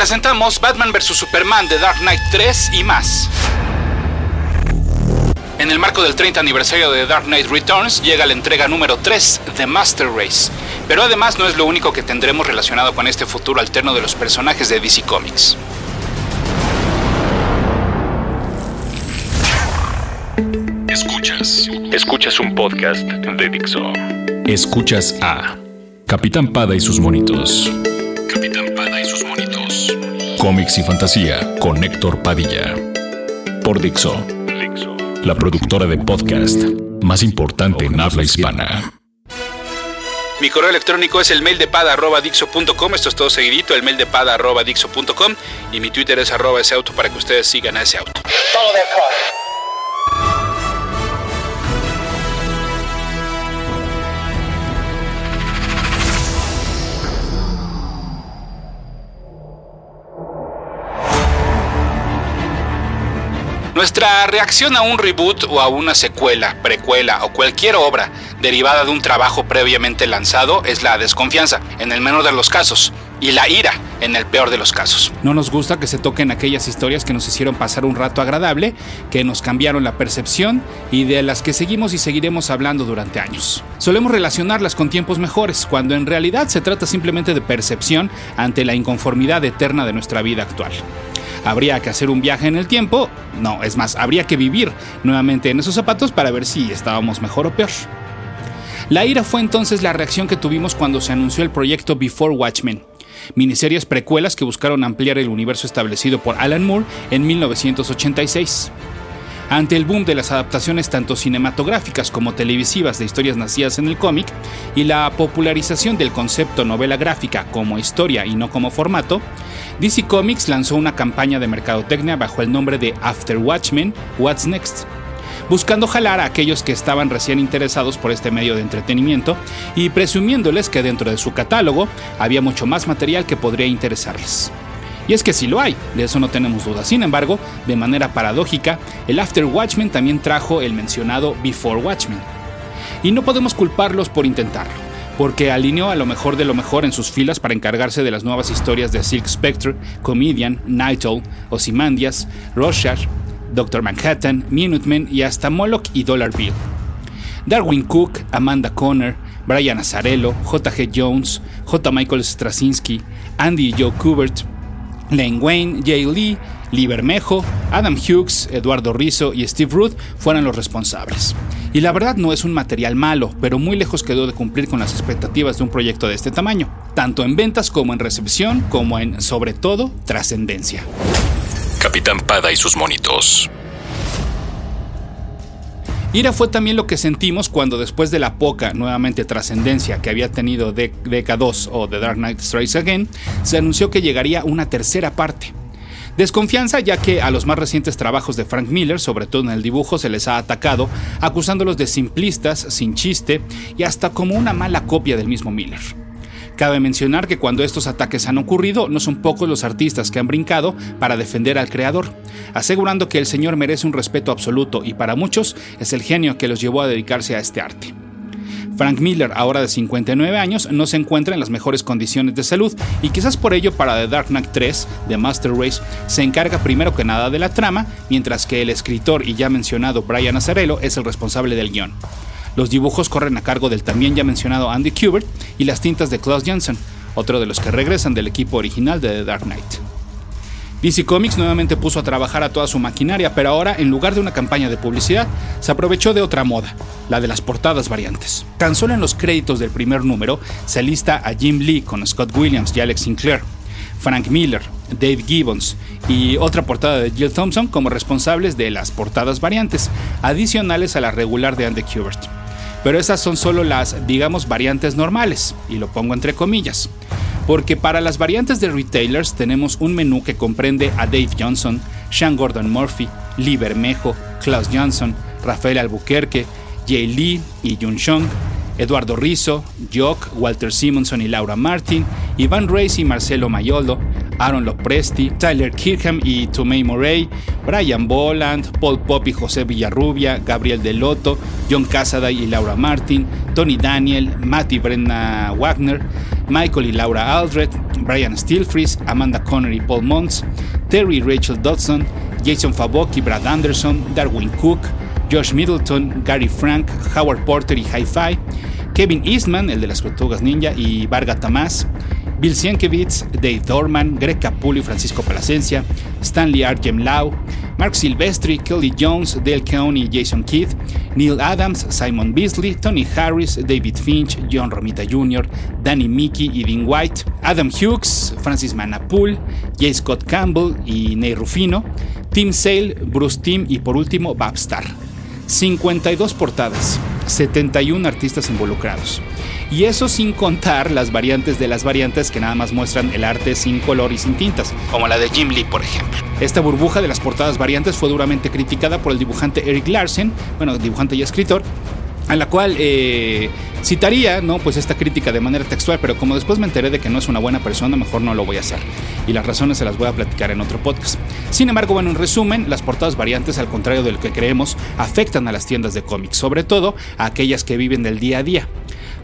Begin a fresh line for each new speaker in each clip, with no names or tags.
presentamos Batman vs. Superman de Dark Knight 3 y más. En el marco del 30 aniversario de Dark Knight Returns llega la entrega número 3 de Master Race, pero además no es lo único que tendremos relacionado con este futuro alterno de los personajes de DC Comics.
Escuchas. Escuchas un podcast de Dixo. Escuchas a Capitán Pada y sus monitos. Capitán Pada y sus monitos. Cómics y fantasía con Héctor Padilla. Por Dixo. Dixo. La productora de podcast más importante en habla hispana.
Mi correo electrónico es el mail de pada.dixo.com. Esto es todo seguidito, el mail de pada.dixo.com. Y mi Twitter es arroba ese auto para que ustedes sigan a ese auto. Nuestra reacción a un reboot o a una secuela, precuela o cualquier obra derivada de un trabajo previamente lanzado es la desconfianza, en el menor de los casos, y la ira, en el peor de los casos. No nos gusta que se toquen aquellas historias que nos hicieron pasar un rato agradable, que nos cambiaron la percepción y de las que seguimos y seguiremos hablando durante años. Solemos relacionarlas con tiempos mejores, cuando en realidad se trata simplemente de percepción ante la inconformidad eterna de nuestra vida actual. ¿Habría que hacer un viaje en el tiempo? No, es más, habría que vivir nuevamente en esos zapatos para ver si estábamos mejor o peor. La ira fue entonces la reacción que tuvimos cuando se anunció el proyecto Before Watchmen, miniseries precuelas que buscaron ampliar el universo establecido por Alan Moore en 1986. Ante el boom de las adaptaciones tanto cinematográficas como televisivas de historias nacidas en el cómic y la popularización del concepto novela gráfica como historia y no como formato, DC Comics lanzó una campaña de mercadotecnia bajo el nombre de After Watchmen, What's Next, buscando jalar a aquellos que estaban recién interesados por este medio de entretenimiento y presumiéndoles que dentro de su catálogo había mucho más material que podría interesarles. Y es que sí lo hay, de eso no tenemos duda. Sin embargo, de manera paradójica, el After Watchmen también trajo el mencionado Before Watchmen. Y no podemos culparlos por intentarlo porque alineó a lo mejor de lo mejor en sus filas para encargarse de las nuevas historias de Silk Spectre, Comedian, Night Owl, Ozymandias, Rorschach, Doctor Manhattan, Minutemen y hasta Moloch y Dollar Bill. Darwin Cook, Amanda Conner, Brian Azarello, J.G. Jones, J. Michael Straczynski, Andy y Joe Kubert, Lane Wayne, Jay Lee, Lee Bermejo, Adam Hughes, Eduardo Rizzo y Steve Ruth fueron los responsables. Y la verdad no es un material malo, pero muy lejos quedó de cumplir con las expectativas de un proyecto de este tamaño, tanto en ventas como en recepción, como en, sobre todo, trascendencia.
Capitán Pada y sus monitos.
Ira fue también lo que sentimos cuando después de la poca, nuevamente trascendencia que había tenido de Deca 2 o The Dark Knight Strikes Again, se anunció que llegaría una tercera parte. Desconfianza ya que a los más recientes trabajos de Frank Miller, sobre todo en el dibujo, se les ha atacado, acusándolos de simplistas, sin chiste y hasta como una mala copia del mismo Miller. Cabe mencionar que cuando estos ataques han ocurrido, no son pocos los artistas que han brincado para defender al creador, asegurando que el señor merece un respeto absoluto y para muchos es el genio que los llevó a dedicarse a este arte. Frank Miller, ahora de 59 años, no se encuentra en las mejores condiciones de salud y quizás por ello para The Dark Knight 3, The Master Race, se encarga primero que nada de la trama, mientras que el escritor y ya mencionado Brian Azzarello es el responsable del guion. Los dibujos corren a cargo del también ya mencionado Andy Kubert y las tintas de Klaus Janssen, otro de los que regresan del equipo original de The Dark Knight. DC Comics nuevamente puso a trabajar a toda su maquinaria, pero ahora, en lugar de una campaña de publicidad, se aprovechó de otra moda, la de las portadas variantes. Tan solo en los créditos del primer número se lista a Jim Lee con Scott Williams y Alex Sinclair, Frank Miller, Dave Gibbons y otra portada de Jill Thompson como responsables de las portadas variantes, adicionales a la regular de Andy Kubert. Pero esas son solo las, digamos, variantes normales, y lo pongo entre comillas. Porque para las variantes de retailers tenemos un menú que comprende a Dave Johnson, Sean Gordon Murphy, Lee Bermejo, Klaus Johnson, Rafael Albuquerque, Jay Lee y Jun Shong, Eduardo Rizzo, Jock, Walter Simonson y Laura Martin, Ivan Reis y Marcelo Mayolo, Aaron Lopresti, Tyler Kirkham y Tomei Morey, Brian Boland, Paul Pop y José Villarrubia, Gabriel Delotto, John Casaday y Laura Martin, Tony Daniel, Matt y Brenna Wagner, Michael y Laura Aldred, Brian Stilfries, Amanda Conner y Paul Montz, Terry y Rachel Dodson, Jason Fabok y Brad Anderson, Darwin Cook, Josh Middleton, Gary Frank, Howard Porter y Hi-Fi, Kevin Eastman, el de las Tortugas Ninja, y Varga Tamás, Bill Sienkiewicz, Dave Dorman, Greg Capullo y Francisco Plasencia, Stanley Arjem Lau, Mark Silvestri, Kelly Jones, Dale Cohn y Jason Kidd, Neil Adams, Simon Beasley, Tony Harris, David Finch, John Romita Jr., Danny Mickey y Dean White, Adam Hughes, Francis Manapool, J. Scott Campbell y Ney Rufino, Tim Sale, Bruce Tim y por último Babstar. 52 portadas, 71 artistas involucrados. Y eso sin contar las variantes de las variantes que nada más muestran el arte sin color y sin tintas, como la de Jim Lee, por ejemplo. Esta burbuja de las portadas variantes fue duramente criticada por el dibujante Eric Larsen, bueno, dibujante y escritor, a la cual eh, citaría, ¿no? Pues esta crítica de manera textual, pero como después me enteré de que no es una buena persona, mejor no lo voy a hacer. Y las razones se las voy a platicar en otro podcast. Sin embargo, bueno, en resumen, las portadas variantes, al contrario de lo que creemos, afectan a las tiendas de cómics, sobre todo a aquellas que viven del día a día.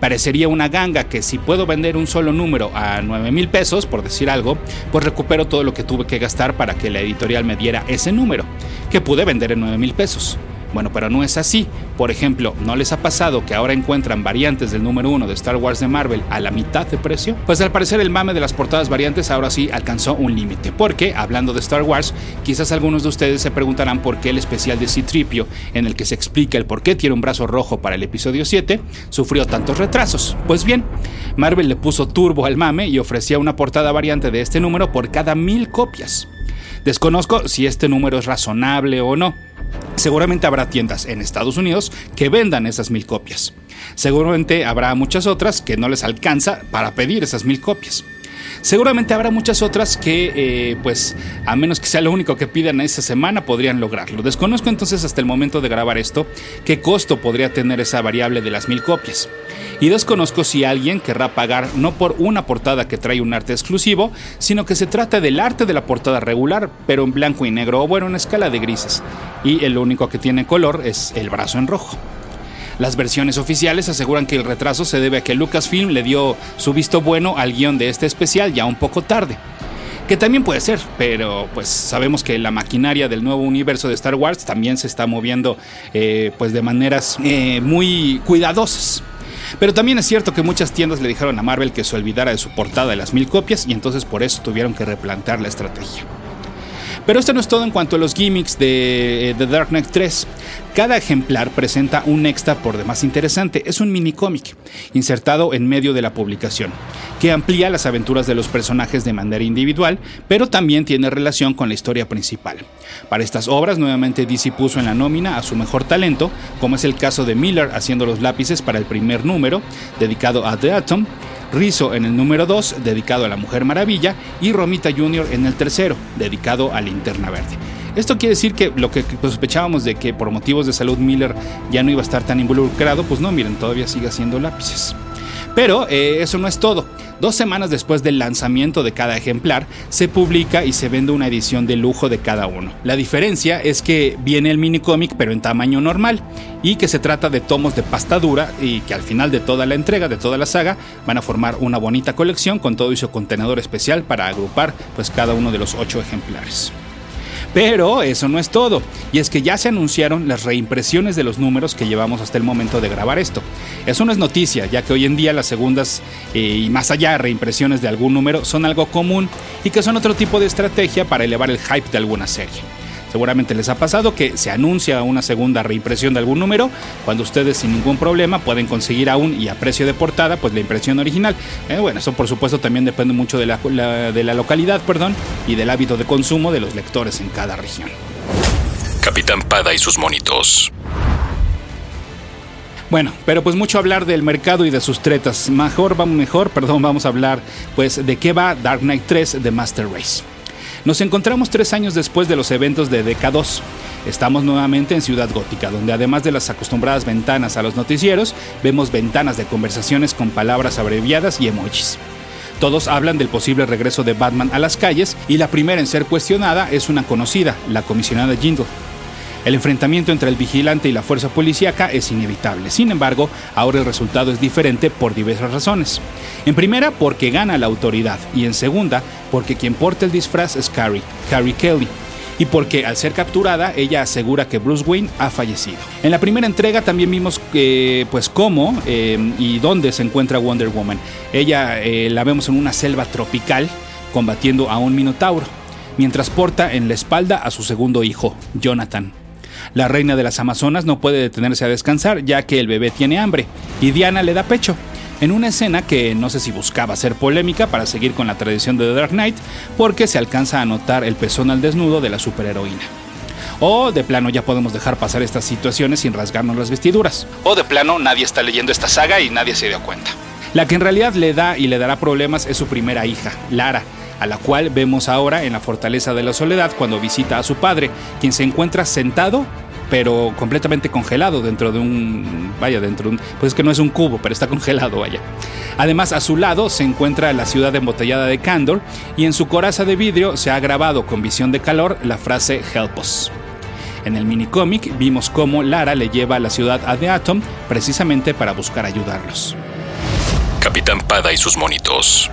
Parecería una ganga que si puedo vender un solo número a 9 mil pesos, por decir algo, pues recupero todo lo que tuve que gastar para que la editorial me diera ese número, que pude vender en 9 mil pesos. Bueno, pero no es así. Por ejemplo, ¿no les ha pasado que ahora encuentran variantes del número 1 de Star Wars de Marvel a la mitad de precio? Pues al parecer el mame de las portadas variantes ahora sí alcanzó un límite. Porque, hablando de Star Wars, quizás algunos de ustedes se preguntarán por qué el especial de Citripio, en el que se explica el por qué tiene un brazo rojo para el episodio 7, sufrió tantos retrasos. Pues bien, Marvel le puso turbo al mame y ofrecía una portada variante de este número por cada mil copias. Desconozco si este número es razonable o no. Seguramente habrá tiendas en Estados Unidos que vendan esas mil copias. Seguramente habrá muchas otras que no les alcanza para pedir esas mil copias. Seguramente habrá muchas otras que, eh, pues, a menos que sea lo único que pidan esa semana, podrían lograrlo. Desconozco entonces hasta el momento de grabar esto qué costo podría tener esa variable de las mil copias. Y desconozco si alguien querrá pagar no por una portada que trae un arte exclusivo, sino que se trata del arte de la portada regular, pero en blanco y negro o bueno, en escala de grises. Y el único que tiene color es el brazo en rojo. Las versiones oficiales aseguran que el retraso se debe a que Lucasfilm le dio su visto bueno al guion de este especial ya un poco tarde. Que también puede ser, pero pues sabemos que la maquinaria del nuevo universo de Star Wars también se está moviendo eh, pues de maneras eh, muy cuidadosas. Pero también es cierto que muchas tiendas le dijeron a Marvel que se olvidara de su portada de las mil copias y entonces por eso tuvieron que replantear la estrategia. Pero esto no es todo en cuanto a los gimmicks de The Dark Knight 3. Cada ejemplar presenta un extra por demás interesante. Es un mini cómic insertado en medio de la publicación, que amplía las aventuras de los personajes de manera individual, pero también tiene relación con la historia principal. Para estas obras, nuevamente DC puso en la nómina a su mejor talento, como es el caso de Miller haciendo los lápices para el primer número, dedicado a The Atom, Rizzo en el número 2, dedicado a la Mujer Maravilla, y Romita Jr. en el tercero, dedicado a Linterna Verde. Esto quiere decir que lo que sospechábamos de que por motivos de salud Miller ya no iba a estar tan involucrado, pues no, miren, todavía sigue haciendo lápices. Pero eh, eso no es todo. Dos semanas después del lanzamiento de cada ejemplar, se publica y se vende una edición de lujo de cada uno. La diferencia es que viene el mini cómic pero en tamaño normal y que se trata de tomos de pasta dura y que al final de toda la entrega, de toda la saga, van a formar una bonita colección con todo y su contenedor especial para agrupar pues cada uno de los ocho ejemplares. Pero eso no es todo, y es que ya se anunciaron las reimpresiones de los números que llevamos hasta el momento de grabar esto. Eso no es noticia, ya que hoy en día las segundas eh, y más allá reimpresiones de algún número son algo común y que son otro tipo de estrategia para elevar el hype de alguna serie. Seguramente les ha pasado que se anuncia una segunda reimpresión de algún número, cuando ustedes sin ningún problema pueden conseguir aún y a precio de portada pues la impresión original. Eh, bueno, eso por supuesto también depende mucho de la, de la localidad perdón, y del hábito de consumo de los lectores en cada región.
Capitán Pada y sus monitos.
Bueno, pero pues mucho hablar del mercado y de sus tretas. Mejor, vamos mejor, perdón, vamos a hablar pues de qué va Dark Knight 3 de Master Race. Nos encontramos tres años después de los eventos de DK2. Estamos nuevamente en Ciudad Gótica, donde además de las acostumbradas ventanas a los noticieros, vemos ventanas de conversaciones con palabras abreviadas y emojis. Todos hablan del posible regreso de Batman a las calles y la primera en ser cuestionada es una conocida, la comisionada Jindal. El enfrentamiento entre el vigilante y la fuerza policíaca es inevitable. Sin embargo, ahora el resultado es diferente por diversas razones. En primera, porque gana la autoridad. Y en segunda, porque quien porta el disfraz es Carrie, Carrie Kelly y porque al ser capturada ella asegura que Bruce Wayne ha fallecido. En la primera entrega también vimos eh, pues cómo eh, y dónde se encuentra Wonder Woman. Ella eh, la vemos en una selva tropical combatiendo a un minotauro, mientras porta en la espalda a su segundo hijo, Jonathan. La reina de las Amazonas no puede detenerse a descansar ya que el bebé tiene hambre y Diana le da pecho en una escena que no sé si buscaba ser polémica para seguir con la tradición de The Dark Knight, porque se alcanza a notar el pezón al desnudo de la superheroína. O de plano ya podemos dejar pasar estas situaciones sin rasgarnos las vestiduras. O de plano nadie está leyendo esta saga y nadie se dio cuenta. La que en realidad le da y le dará problemas es su primera hija, Lara, a la cual vemos ahora en la Fortaleza de la Soledad cuando visita a su padre, quien se encuentra sentado pero completamente congelado dentro de un, vaya, dentro de un, pues es que no es un cubo, pero está congelado, vaya. Además, a su lado se encuentra la ciudad embotellada de Candor y en su coraza de vidrio se ha grabado con visión de calor la frase Help us. En el minicómic vimos cómo Lara le lleva a la ciudad a The Atom precisamente para buscar ayudarlos.
Capitán Pada y sus monitos.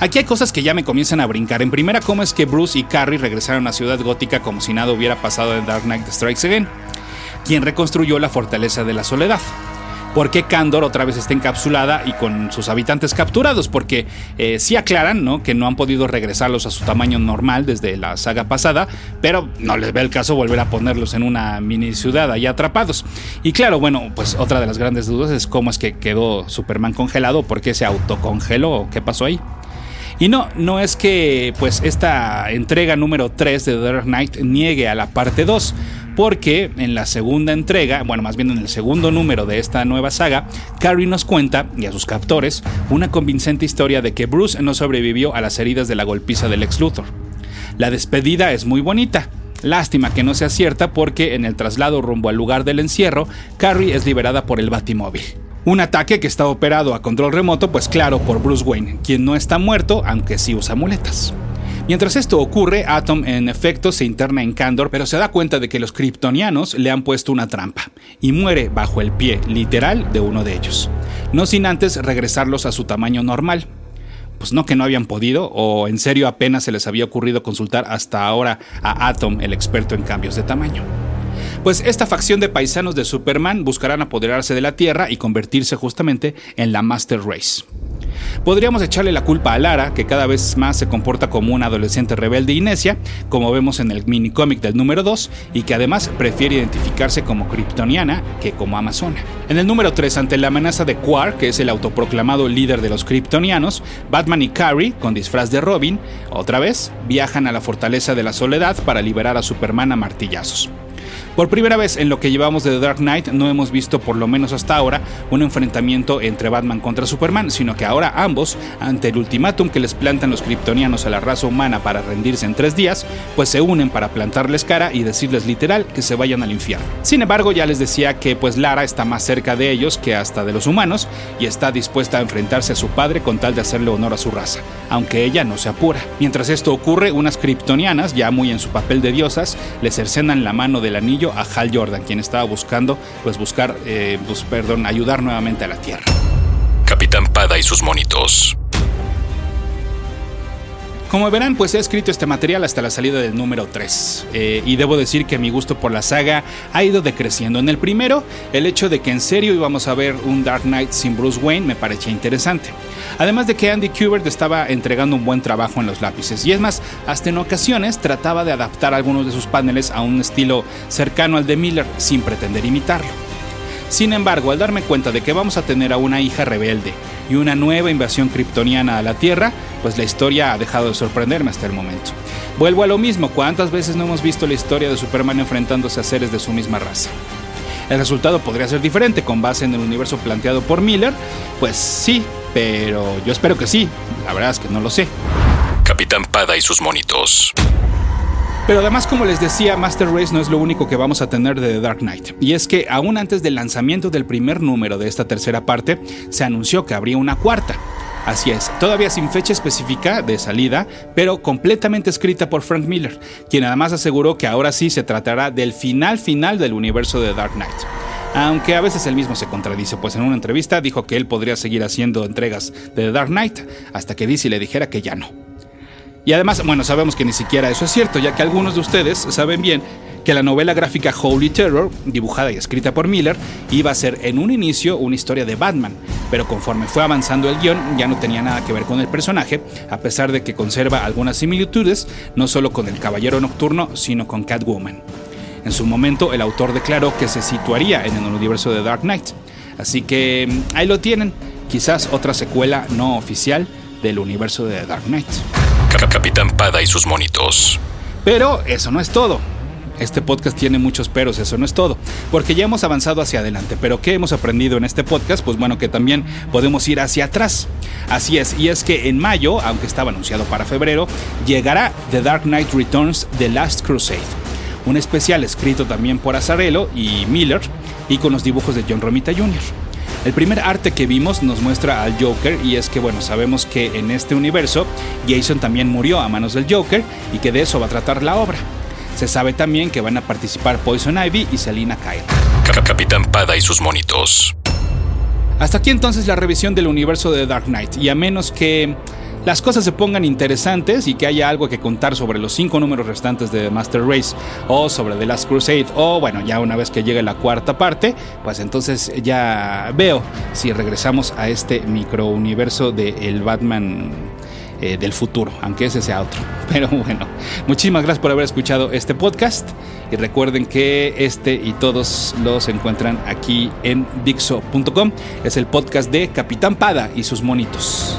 Aquí hay cosas que ya me comienzan a brincar. En primera, cómo es que Bruce y Carrie regresaron a Ciudad Gótica como si nada hubiera pasado en Dark Knight Strikes Again, quien reconstruyó la Fortaleza de la Soledad. ¿Por qué Kandor otra vez está encapsulada y con sus habitantes capturados? Porque eh, sí aclaran ¿no? que no han podido regresarlos a su tamaño normal desde la saga pasada, pero no les ve el caso volver a ponerlos en una mini ciudad ahí atrapados. Y claro, bueno, pues otra de las grandes dudas es cómo es que quedó Superman congelado, por qué se autocongeló, qué pasó ahí. Y no, no es que pues esta entrega número 3 de The Dark Knight niegue a la parte 2, porque en la segunda entrega, bueno, más bien en el segundo número de esta nueva saga, Carrie nos cuenta, y a sus captores, una convincente historia de que Bruce no sobrevivió a las heridas de la golpiza del ex Luthor. La despedida es muy bonita, Lástima que no sea cierta porque en el traslado rumbo al lugar del encierro, Carrie es liberada por el Batimóvil. Un ataque que está operado a control remoto, pues claro, por Bruce Wayne, quien no está muerto, aunque sí usa muletas. Mientras esto ocurre, Atom en efecto se interna en Kandor, pero se da cuenta de que los kryptonianos le han puesto una trampa y muere bajo el pie literal de uno de ellos, no sin antes regresarlos a su tamaño normal. Pues no que no habían podido, o en serio apenas se les había ocurrido consultar hasta ahora a Atom, el experto en cambios de tamaño. Pues esta facción de paisanos de Superman buscarán apoderarse de la Tierra y convertirse justamente en la Master Race. Podríamos echarle la culpa a Lara, que cada vez más se comporta como una adolescente rebelde y necia, como vemos en el minicómic del número 2, y que además prefiere identificarse como kryptoniana que como amazona. En el número 3, ante la amenaza de Quark, que es el autoproclamado líder de los kryptonianos, Batman y Carrie, con disfraz de Robin, otra vez, viajan a la fortaleza de la soledad para liberar a Superman a martillazos. Por primera vez en lo que llevamos de The Dark Knight no hemos visto, por lo menos hasta ahora, un enfrentamiento entre Batman contra Superman, sino que ahora ambos, ante el ultimátum que les plantan los kryptonianos a la raza humana para rendirse en tres días, pues se unen para plantarles cara y decirles literal que se vayan al infierno. Sin embargo, ya les decía que pues Lara está más cerca de ellos que hasta de los humanos y está dispuesta a enfrentarse a su padre con tal de hacerle honor a su raza, aunque ella no se apura. Mientras esto ocurre, unas kryptonianas, ya muy en su papel de diosas, le cercenan la mano del anillo a Hal Jordan, quien estaba buscando, pues buscar, eh, pues, perdón, ayudar nuevamente a la Tierra.
Capitán Pada y sus monitos.
Como verán, pues he escrito este material hasta la salida del número 3. Eh, y debo decir que mi gusto por la saga ha ido decreciendo. En el primero, el hecho de que en serio íbamos a ver un Dark Knight sin Bruce Wayne me parecía interesante. Además de que Andy Kubert estaba entregando un buen trabajo en los lápices. Y es más, hasta en ocasiones trataba de adaptar algunos de sus paneles a un estilo cercano al de Miller sin pretender imitarlo. Sin embargo, al darme cuenta de que vamos a tener a una hija rebelde y una nueva invasión kryptoniana a la Tierra, pues la historia ha dejado de sorprenderme hasta el momento. Vuelvo a lo mismo, ¿cuántas veces no hemos visto la historia de Superman enfrentándose a seres de su misma raza? El resultado podría ser diferente con base en el universo planteado por Miller, pues sí, pero yo espero que sí, la verdad es que no lo sé.
Capitán Pada y sus monitos.
Pero además, como les decía, Master Race no es lo único que vamos a tener de The Dark Knight. Y es que aún antes del lanzamiento del primer número de esta tercera parte, se anunció que habría una cuarta. Así es, todavía sin fecha específica de salida, pero completamente escrita por Frank Miller, quien además aseguró que ahora sí se tratará del final final del universo de Dark Knight. Aunque a veces él mismo se contradice, pues en una entrevista dijo que él podría seguir haciendo entregas de The Dark Knight hasta que DC le dijera que ya no. Y además, bueno, sabemos que ni siquiera eso es cierto, ya que algunos de ustedes saben bien que la novela gráfica Holy Terror, dibujada y escrita por Miller, iba a ser en un inicio una historia de Batman, pero conforme fue avanzando el guion ya no tenía nada que ver con el personaje, a pesar de que conserva algunas similitudes, no solo con el Caballero Nocturno, sino con Catwoman. En su momento, el autor declaró que se situaría en el universo de Dark Knight. Así que mm, ahí lo tienen, quizás otra secuela no oficial del universo de Dark Knight.
Capitán Pada y sus monitos.
Pero eso no es todo. Este podcast tiene muchos peros, eso no es todo, porque ya hemos avanzado hacia adelante, pero ¿qué hemos aprendido en este podcast? Pues bueno, que también podemos ir hacia atrás. Así es, y es que en mayo, aunque estaba anunciado para febrero, llegará The Dark Knight Returns The Last Crusade un especial escrito también por Azarello y Miller y con los dibujos de John Romita Jr. El primer arte que vimos nos muestra al Joker y es que bueno, sabemos que en este universo Jason también murió a manos del Joker y que de eso va a tratar la obra. Se sabe también que van a participar Poison Ivy y Selina Kyle.
Capitán Pada y sus monitos.
Hasta aquí entonces la revisión del universo de Dark Knight y a menos que las cosas se pongan interesantes y que haya algo que contar sobre los cinco números restantes de Master Race o sobre The Last Crusade o bueno, ya una vez que llegue la cuarta parte, pues entonces ya veo si regresamos a este microuniverso de el Batman eh, del futuro, aunque ese sea otro. Pero bueno, muchísimas gracias por haber escuchado este podcast y recuerden que este y todos los encuentran aquí en Dixo.com. Es el podcast de Capitán Pada y sus monitos.